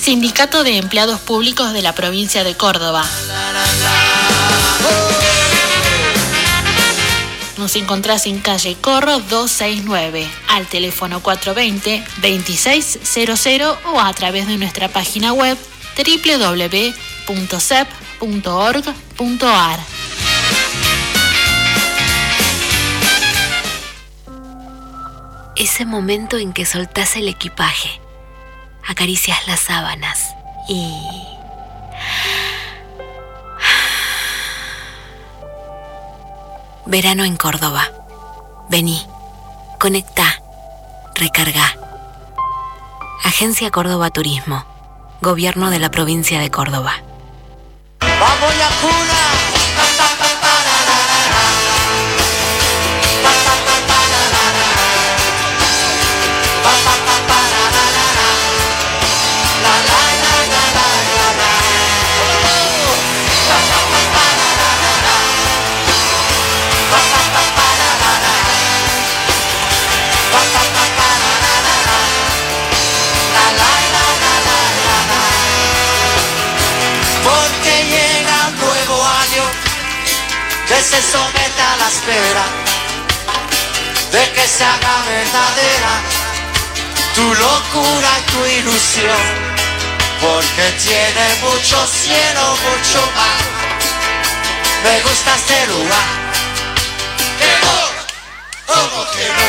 Sindicato de Empleados Públicos de la provincia de Córdoba. Nos encontrás en calle Corro 269, al teléfono 420-2600 o a través de nuestra página web www.cep.org.ar. Ese momento en que soltás el equipaje, acaricias las sábanas y... Verano en Córdoba. Vení, conecta, recarga. Agencia Córdoba Turismo. Gobierno de la provincia de Córdoba. Vamos ya se somete a la espera de que se haga verdadera tu locura y tu ilusión. Porque tiene mucho cielo, mucho mar. Me gusta este lugar. Que no, como que no.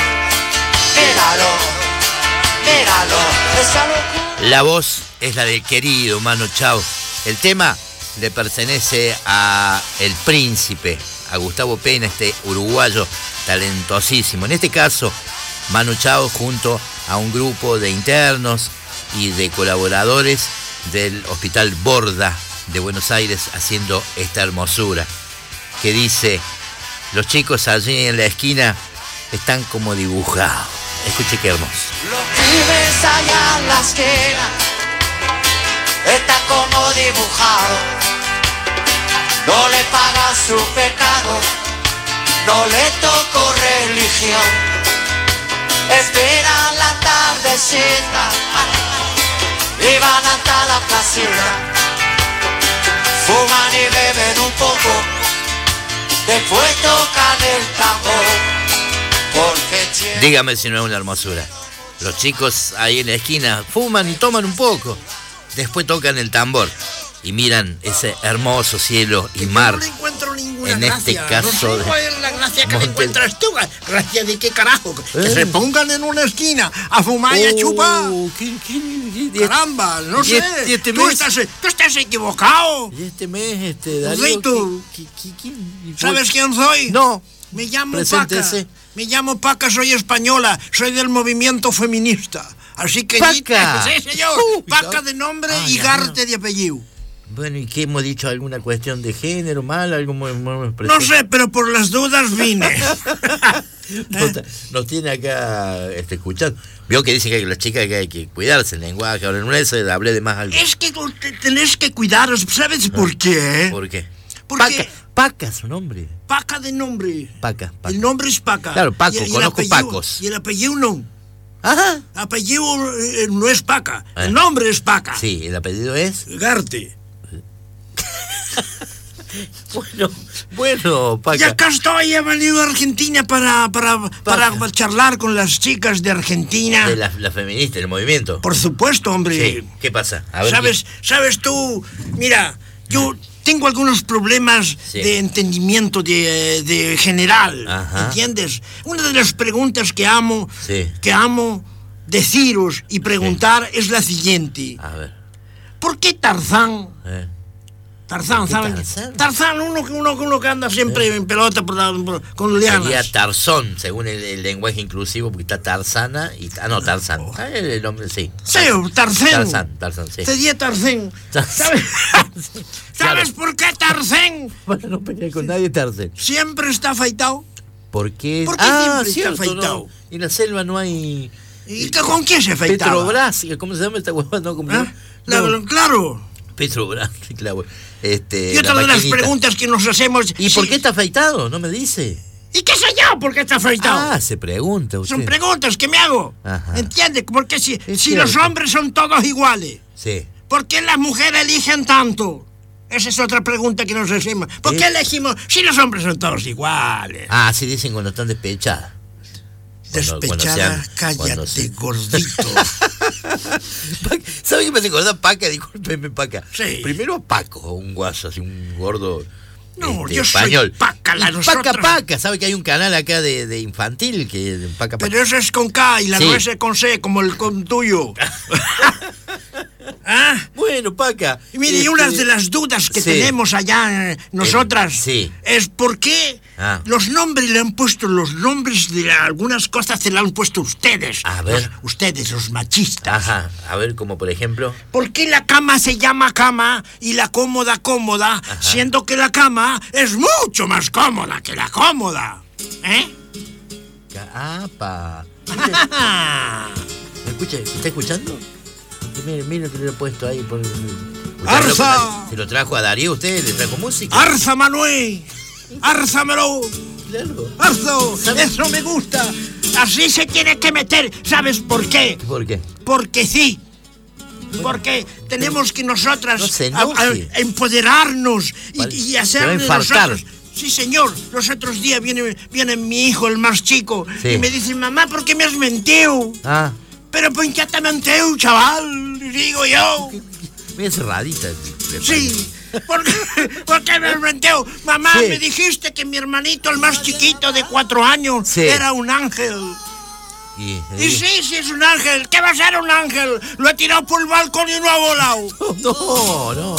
Míralo, míralo, esa locura. La voz es la del querido Mano Chao. El tema le pertenece a El Príncipe, a Gustavo Pena, este uruguayo talentosísimo. En este caso, Manu Chao junto a un grupo de internos y de colaboradores del Hospital Borda de Buenos Aires haciendo esta hermosura que dice, los chicos allí en la esquina están como dibujados. Escuche qué hermoso. Los pibes allá en la esquina está como dibujado. No le paga su pecado, no le tocó religión. Esperan la tardecita y van hasta la placita. Fuman y beben un poco, después tocan el tambor. Porque Dígame si no es una hermosura. Los chicos ahí en la esquina fuman y toman un poco. Después tocan el tambor y miran ese hermoso cielo y mar. No encuentro ninguna En este gracia. caso No sé cuál es la gracia que le Montes- encuentras tú. ¿Gracia de qué carajo? Que Eh. se pongan en una esquina a fumar y a chupar. Oh, ¿qué- qué- qué- Caramba, no sé. este- este tú, mes- estás, tú estás equivocado. Y este mes, este, Darío, Rito. ¿qué- qué- qué- qué- ¿Sabes quién soy? No. Me llamo Preséntese. Paca. Me llamo Paca, soy española. Soy del movimiento feminista. Así que... Paca. Sí, señor. Uh, Paca de nombre Ah, y Garte de apellido. Bueno, ¿y qué hemos dicho? ¿Alguna cuestión de género mal? ¿Algo muy, muy No sé, pero por las dudas vine. Nos, nos tiene acá este, escuchando. Vio que dice que las chicas que hay que cuidarse el lenguaje. Ahora no es, hablé de más algo. Es que tenés que cuidaros. ¿Sabes por qué? ¿Por qué? Porque Paca, Paca su nombre. Paca de nombre. Paca, Paca. El nombre es Paca. Claro, Paco, Y- y el conozco apellido- Pacos. Y el apellido no. Ajá. Apellido eh, no es Paca. Eh. El nombre es Paca. Sí, el apellido es. Garte. Bueno, bueno, Y Paca. acá estoy, he venido a Argentina para, para, para charlar con las chicas de Argentina. De la, la feminista, el movimiento. Por supuesto, hombre. Sí, ¿qué pasa? A ver, ¿Sabes, sabes tú? Mira, yo tengo algunos problemas Sí. de entendimiento de, de general, Ajá. ¿entiendes? Una de las preguntas que amo, Sí. que amo deciros y preguntar es la siguiente. A ver. ¿Por qué Tarzán? eh. Tarzán, ¿saben? Tarzán? Tarzán, uno, que- uno, que- uno que anda siempre en pelota por la- por- con lianas. Sería Tarzón, según el, el lenguaje inclusivo, porque está Tarzana y. Ah, no, Tarzán. Ah, el, el nombre, sí. Sí, Tarzán. Tarzán, Tarzán, sí. Sería Tarzán. ¿Sabes, Claro. ¿Sabes por qué Tarzán Bueno, no peleé con nadie, Tarzán. siempre está afeitado? ¿Por qué? ¿Por qué ah, siempre está cierto, afeitado? no. En la selva no hay. ¿Y con quién se afeitaba? Petrobras, ¿cómo se llama esta huevada? No, ¿cómo se ¿Ah? No, Claro. Petrobras, claro. Este, Y otra la de las preguntas que nos hacemos... ¿Y sí, por qué está afeitado? No me dice. ¿Y qué sé yo por qué está afeitado? Ah, se pregunta usted. Son preguntas que me hago. Ajá. ¿Entiende? Porque si, Es si los hombres son todos iguales, Sí. ¿por qué las mujeres eligen tanto? Esa es otra pregunta que nos hacemos. ¿Por qué ¿Eh? elegimos si los hombres son todos iguales? Ah, sí dicen cuando están despechadas. Cuando- cuando Despechada, sean- cállate, cuando se- gordito. Paca, ¿Sabe qué me hace acordar Paca? Discúlpeme, Paca. Sí. Primero a Paco, un guaso, así un gordo. No, este, yo soy español. Paca, la nosotros- Paca Paca, ¿sabe que hay un canal acá de, de infantil que Paca Paca? Pero eso es con K y la Sí. nuez es con C, como el con tuyo. ¿Ah? Bueno, Paca. Y mire, este, una de las dudas que sí. tenemos allá eh, nosotras sí. es por qué Ah. los nombres le han puesto, los nombres de algunas cosas se le han puesto ustedes. A ver. Los- ustedes, los machistas. Ajá, a ver, como por ejemplo. ¿Por qué la cama se llama cama y la cómoda cómoda, siendo que la cama es mucho más cómoda que la cómoda? ¿Eh? Apa. ¿Me escucha? ¿Me está escuchando? Mire, mire que le he puesto ahí por. ¿Usted ¡Arza! lo- ¿Se lo trajo a Darío usted? ¿Le trajo música? ¡Arza, Manuel! ¡Árzamelo! Claro. ¡Arzo! ¡Eso me gusta! Así se tiene que meter. ¿Sabes por qué? ¿Por qué? Porque sí. Porque tenemos que nosotras No se a- a- enoje. empoderarnos Vale, y, y hacer nosotros. Sí, señor. Los otros días viene, viene mi hijo, el más chico, Sí. y me dice, mamá, ¿por qué me has mentido? Ah, Pero ¿por qué te mentido, chaval? Digo yo. bien cerradita. Sí. ¿Por qué, por qué me has mentido? Mamá, Sí. me dijiste que mi hermanito, el más chiquito de cuatro años, Sí. era un ángel. Y Y, sí, sí es un ángel. ¿Qué va a ser un ángel? Lo he tirado por el balcón y no ha volado. No, no.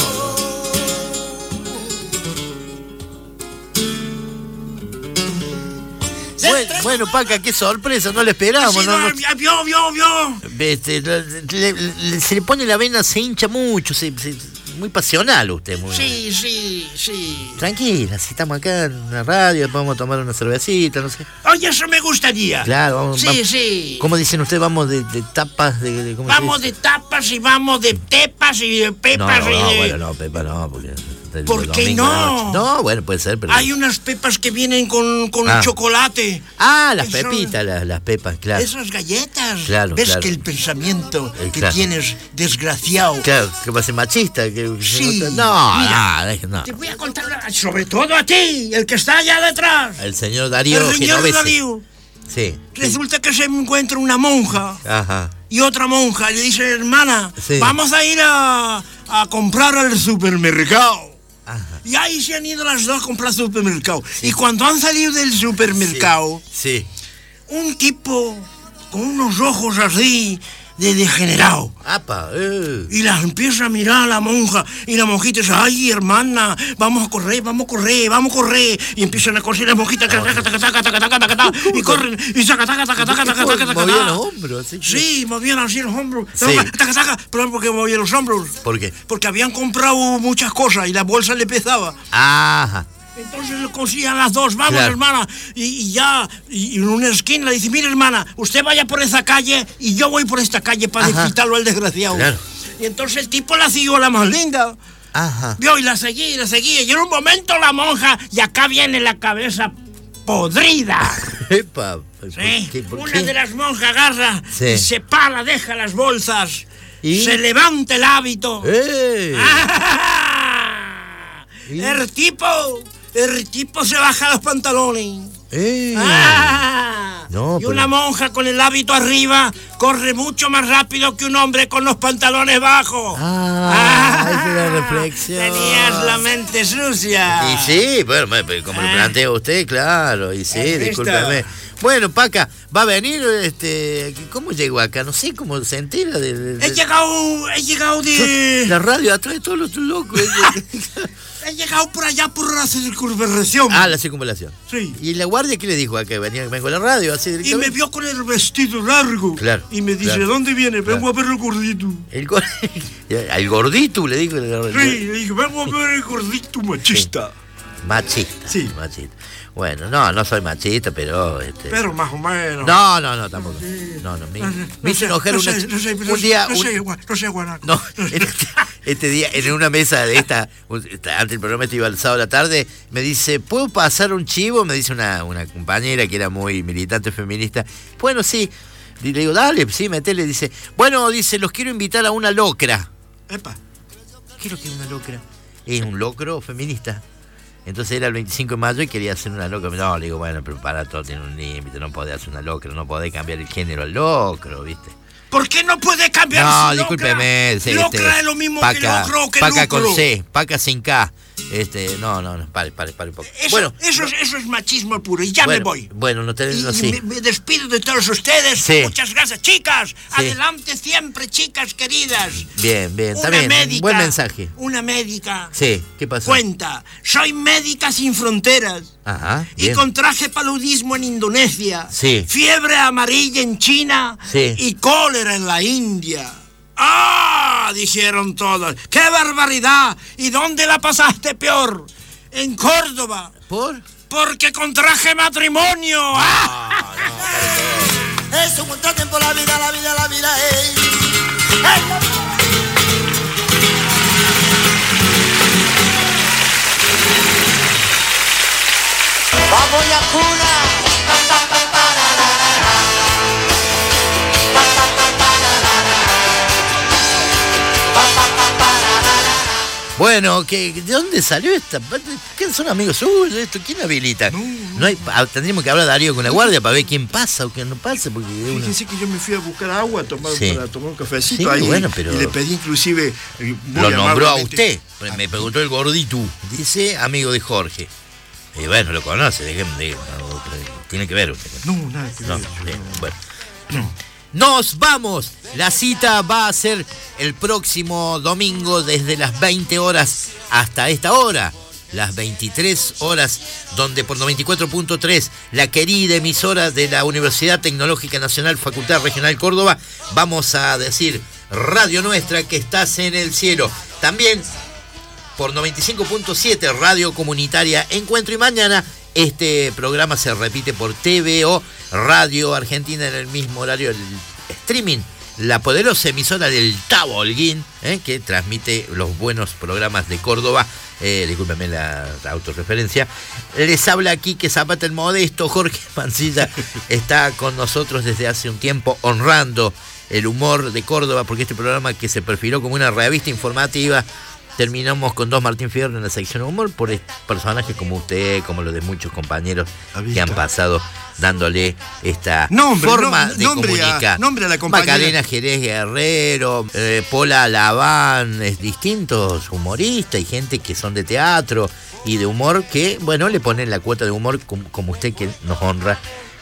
Bueno, bueno, Paca, qué sorpresa, no le esperábamos. No, no, no- Vio, vio, vio. este, le- le- le- se le pone la vena, se hincha mucho, se- se- muy pasional usted. Muy, Sí, sí, sí. Tranquila, si estamos acá en la radio, vamos a tomar una cervecita, no sé. Oye, eso me gustaría. Claro, vamos. Sí, vamos- sí. ¿Cómo dicen ustedes? Vamos de, de tapas, de, de- ¿cómo se Vamos dice? de tapas y vamos de tepas y de No, pepas y no, de... bueno, no, Pepa no, porque... el ¿Por qué domingo no? No, bueno, puede ser, pero... Hay unas pepas que vienen con, con Ah. chocolate. Ah, las pepitas, las, las pepas, claro. Esas galletas. Claro, ¿Ves claro. que el pensamiento Eh, que claro. tienes desgraciado? Claro, que pase machista. Que, Sí. No, Mira, no, no. Te voy a contar, sobre todo a ti, el que está allá detrás. El señor Darío el señor Genovese. Darío. Sí. Resulta que se encuentra una monja Ajá. y otra monja le dice, hermana, Sí. vamos a ir a, a comprar al supermercado. Ajá. Y ahí se han ido las dos a comprar supermercado. Y cuando han salido del supermercado, Sí. un tipo con unos ojos así de degenerado. Y las empieza a mirar a la monja. Y la monjita dice, ay, hermana, vamos a correr, vamos a correr, vamos a correr. Y empiezan a correr las monjitas, y corren, y saca, taca, taca, taca, taca, taca, taca. Movían los hombros. Sí, movían así los hombros. Taca, taca, perdón, porque movían los hombros. ¿Por qué? Porque habían comprado muchas cosas y la bolsa le pesaba. Ajá. Entonces le cosían las dos, vamos Claro. hermana, y, y ya, y, y en una esquina le dice, mire hermana, usted vaya por esa calle y yo voy por esta calle para desquitarlo al desgraciado. Claro. Y entonces el tipo la siguió la más linda. Ajá. Vio y la seguía y la seguía. Y en un momento la monja, y acá viene la cabeza podrida. Epa. ¿por ¿sí? qué? ¿Por Una qué? de las monjas agarra Sí. y se para, deja las bolsas, ¿Y? se levanta el hábito. ¡Eh! ¡Ah! El tipo, el tipo se baja los pantalones. ¡Eh! ¡Ah! No, y pero- una monja con el hábito arriba corre mucho más rápido que un hombre con los pantalones bajos. Ah, esa es la reflexión. Tenías la mente sucia. Y sí, bueno, como lo Ah. plantea usted, claro, y sí, discúlpeme. Bueno, Paca, va a venir, este, ¿cómo llegó acá? No sé cómo se entera de, de- de- He llegado, he llegado de... la radio atrás de todos los locos. He llegado por allá por la circunvalación. ah, la circunvalación. Sí. ¿Y la guardia qué le dijo acá? Venía, vengo a la radio, así Y me vio con el vestido largo. Claro, Y me dice, claro. ¿dónde viene? Vengo Claro. a ver el gordito. El, gor- el gordito le dijo. el- Sí, le dije, vengo a ver el gordito machista. Machista. Sí. Machista. Bueno, no, no soy machista, pero. Este, Pero más o menos. no, no, no, tampoco. No, no, me, No, no, me hizo sé, enojar no una- sé, no sé, no un día. No un- sé, no sé. No, este día en una mesa de esta, antes del programa este iba el sábado a la tarde, me dice, ¿puedo pasar un chivo? Me dice una, una compañera que era muy militante feminista. Bueno, sí. Y le digo, dale, sí, metele. Dice, bueno, dice, los quiero invitar a una locra. Epa. ¿Qué es lo que es una locra? Es un locro feminista. Entonces era el 25 de mayo y quería hacer una locra. No, le digo, bueno, pero para todo tiene un límite, no podés hacer una locra, no podés cambiar el género al locro, ¿viste? ¿Por qué no puede cambiar No, su discúlpeme. locra? este, Locra es lo mismo que paca, locro que Paca lucro. con C, paca sin K. Este, no, no, no, pare, pare, pare un poco. Eso, bueno, eso, es- eso es machismo puro y ya bueno, me voy. Bueno, no tenés así. me, me despido de todos ustedes. Sí. Muchas gracias, chicas. Adelante siempre, chicas queridas. Bien, bien, Una bien. médica. Buen mensaje. Una médica. Sí, ¿qué pasó? Cuenta, soy médica sin fronteras. Ajá, Y contraje paludismo en Indonesia. Sí. Fiebre amarilla en China. Sí. Y cólera en la India. ¡Ah! Dijeron todos. ¡Qué barbaridad! ¿Y dónde la pasaste peor? En Córdoba. ¿Por? Porque contraje matrimonio. ¡Ah! Es un contratiempo la vida, la vida, la vida, ey. Ey, Vamos. Bueno, ¿qué, ¿de dónde salió esta? ¿Quién son amigos suyos? Esto? ¿Quién habilita? No, hay, ah, tendríamos que hablar Darío con la guardia para ver quién pasa o quién no pasa, porque uno- Fíjense que yo me fui a buscar agua a tomar, Sí. para tomar un cafecito Sí, ahí. bueno, pero- Y le pedí inclusive. eh, lo nombró a usted. Me preguntó el gordito. Dice amigo de Jorge. Y bueno, lo conoce, déjeme no, tiene que ver usted. No, nada que No, ver. bueno. Nos vamos. La cita va a ser el próximo domingo desde las 20 horas hasta esta hora. Las 23 horas, donde por 94.3, la querida emisora de la Universidad Tecnológica Nacional Facultad Regional Córdoba, vamos a decir Radio Nuestra que estás en el cielo. También por 95.7 Radio Comunitaria Encuentro. Y mañana este programa se repite por TVO Radio Argentina en el mismo horario el streaming la poderosa emisora del Tabo Holguín eh, que transmite los buenos programas de Córdoba. Eh, discúlpeme la, la autorreferencia. Les habla aquí que Zapata el Modesto Jorge Mancilla está con nosotros desde hace un tiempo honrando el humor de Córdoba porque este programa que se perfiló como una revista informativa Terminamos con dos Martín Fierro en la sección humor por personajes como usted, como los de muchos compañeros ¿Ha visto? que han pasado dándole esta Nombre, forma no- de nombre a- comunicar. nombre a la compañera. Macarena Jerez Guerrero, eh, Pola Laván, es distintos humoristas y gente que son de teatro y de humor que, bueno, le ponen la cuota de humor com- como usted que nos honra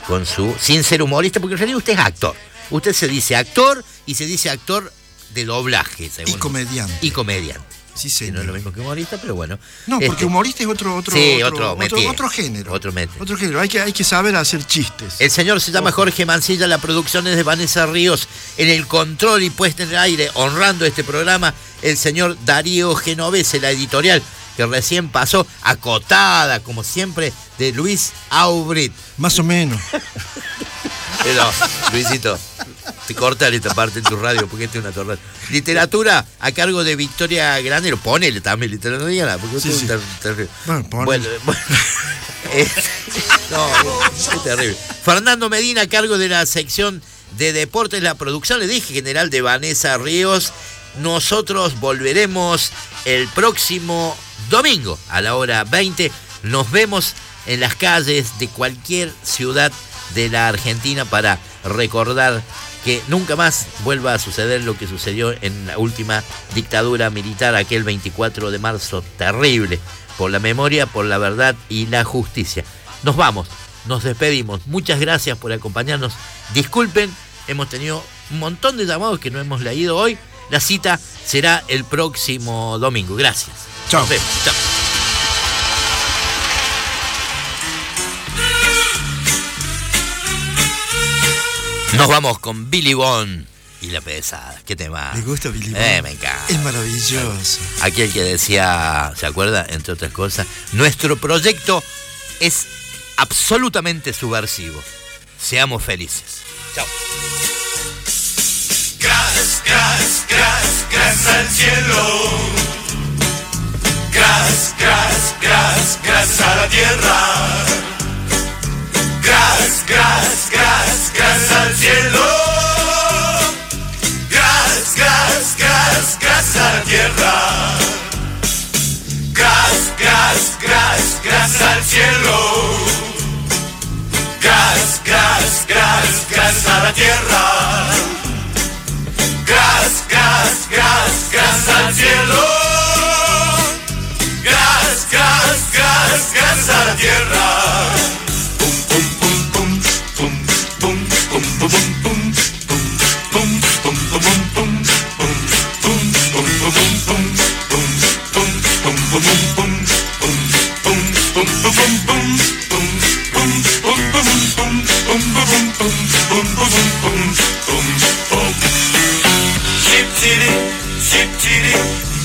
con su, sin ser humorista, porque en realidad usted es actor. Usted se dice actor y se dice actor de doblaje, Y según comediante. y comediante. Sí, Que señor. no es lo mismo que humorista, pero bueno. No, porque Este, humorista es otro, otro, Sí, otro, otro métier. otro género. Otro. Otro género. Hay que, hay que saber hacer chistes. El señor se llama Jorge Mancilla, la producción es de Vanessa Ríos, en el control y puesta en el aire, honrando este programa, el señor Darío Genovese, la editorial que recién pasó, acotada, como siempre, de Luis Aubrit. Más o menos. Pero, Luisito, te cortan esta parte en tu radio porque este es una torrada. Literatura a cargo de Victoria Granero. Ponele también literatura, no diga nada, porque Sí, sí. es ter- terrible. Bueno. Bueno, bueno. Eh, no, es terrible. Fernando Medina a cargo de la sección de deportes, la producción, le dije, general de Vanessa Ríos. Nosotros volveremos el próximo domingo a la hora 20. Nos vemos en las calles de cualquier ciudad de la Argentina para recordar que nunca más vuelva a suceder lo que sucedió en la última dictadura militar aquel 24 de marzo terrible por la memoria, por la verdad y la justicia. Nos vamos, nos despedimos. Muchas gracias por acompañarnos. Disculpen, hemos tenido un montón de llamados que no hemos leído hoy. La cita será el próximo domingo. Gracias. Chao. Nos vemos. Chao. Nos vamos con Billy Bond y la pesada. ¿Qué tema? ¿Le gusta Billy Eh, Bond? me encanta. Es maravilloso. Aquel que decía, ¿se acuerda? Entre otras cosas, nuestro proyecto es absolutamente subversivo. Seamos felices. Chao. Gracias. Gas, gas, gas al cielo. Gas, gas, gas, gas a la tierra. Al cielo. Gas, gas, gas, gas a la tierra. Gas, gas, gas, gas al cielo. Gas, gas, gas, gas a la tierra. Gas, gas, gas, gas al cielo. Gas, gas, gas, gas a la tierra.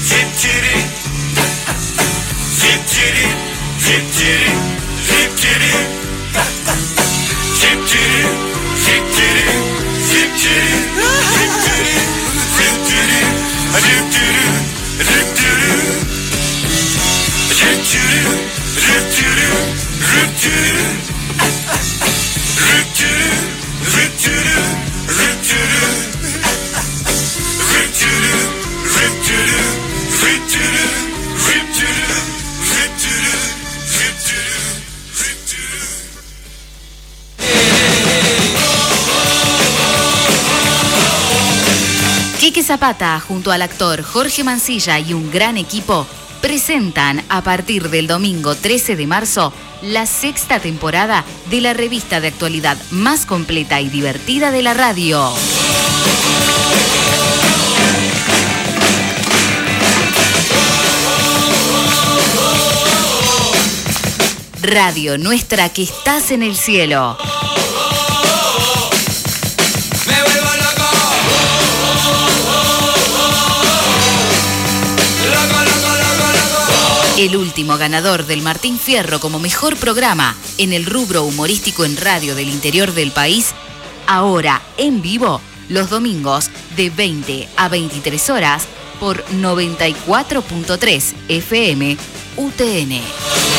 Cipciri Cipciri Cipciri Cipciri Cipciri Cipciri Cipciri Cipciri Cipciri Cipciri Cipciri Cipciri Cipciri Cipciri Cipciri Cipciri Zapata, junto al actor Jorge Mancilla y un gran equipo, presentan a partir del domingo 13 de marzo la sexta temporada de la revista de actualidad más completa y divertida de la radio. Radio Nuestra que estás en el cielo. El último ganador del Martín Fierro como mejor programa en el rubro humorístico en radio del interior del país, ahora en vivo los domingos de 20 a 23 horas por 94.3 FM UTN.